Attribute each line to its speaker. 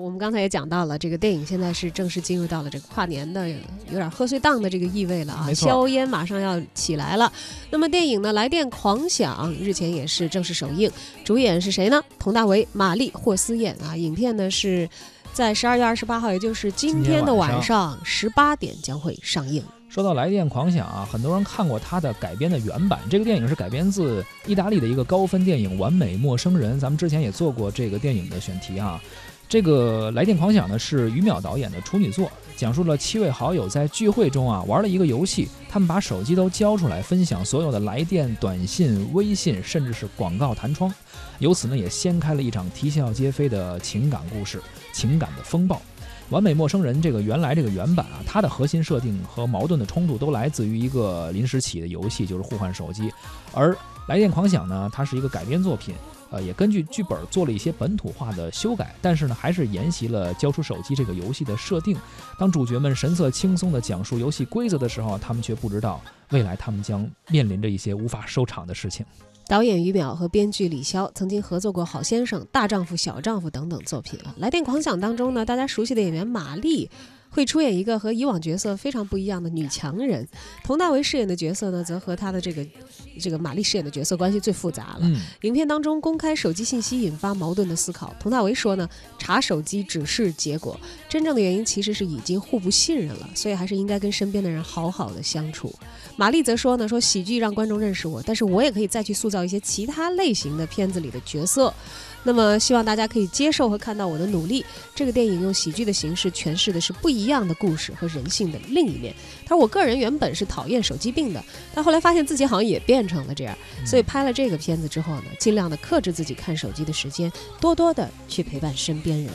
Speaker 1: 我们刚才也讲到了，这个电影现在是正式进入到了这个跨年的有点贺岁档的这个意味了啊，硝烟马上要起来了。那么电影呢，《来电狂想》日前也是正式首映，主演是谁呢？佟大为、马丽、霍思燕啊。影片呢是在十二月二十八号，也就是今天的晚上十八点将会上映。
Speaker 2: 说到《来电狂想》啊，很多人看过它的改编的原版。这个电影是改编自意大利的一个高分电影《完美陌生人》，咱们之前也做过这个电影的选题啊。这个《来电狂想》呢是于淼导演的处女作，讲述了七位好友在聚会中啊玩了一个游戏，他们把手机都交出来分享所有的来电、短信、微信，甚至是广告弹窗，由此呢也掀开了一场啼笑皆非的情感故事，情感的风暴。完美陌生人这个原来这个原版啊，它的核心设定和矛盾的冲突都来自于一个临时起的游戏，就是互换手机。而来电狂想呢，它是一个改编作品，呃，也根据剧本做了一些本土化的修改，但是呢，还是沿袭了交出手机这个游戏的设定。当主角们神色轻松地讲述游戏规则的时候，他们却不知道未来他们将面临着一些无法收场的事情。
Speaker 1: 导演于淼和编剧李潇曾经合作过《好先生》《大丈夫》《小丈夫》等等作品啊。《来电狂想》当中呢，大家熟悉的演员马丽会出演一个和以往角色非常不一样的女强人，佟大为饰演的角色呢，则和他的这个这个玛丽饰演的角色关系最复杂了。
Speaker 2: 嗯，
Speaker 1: 影片当中公开手机信息引发矛盾的思考。佟大为说呢，查手机只是结果，真正的原因其实是已经互不信任了，所以还是应该跟身边的人好好的相处。玛丽则说呢，说喜剧让观众认识我，但是我也可以再去塑造一些其他类型的片子里的角色。那么希望大家可以接受和看到我的努力。这个电影用喜剧的形式诠释的是不一样的故事和人性的另一面。他说我个人原本是讨厌手机病的，但后来发现自己好像也变成了这样，所以拍了这个片子之后呢，尽量的克制自己看手机的时间，多多的去陪伴身边人。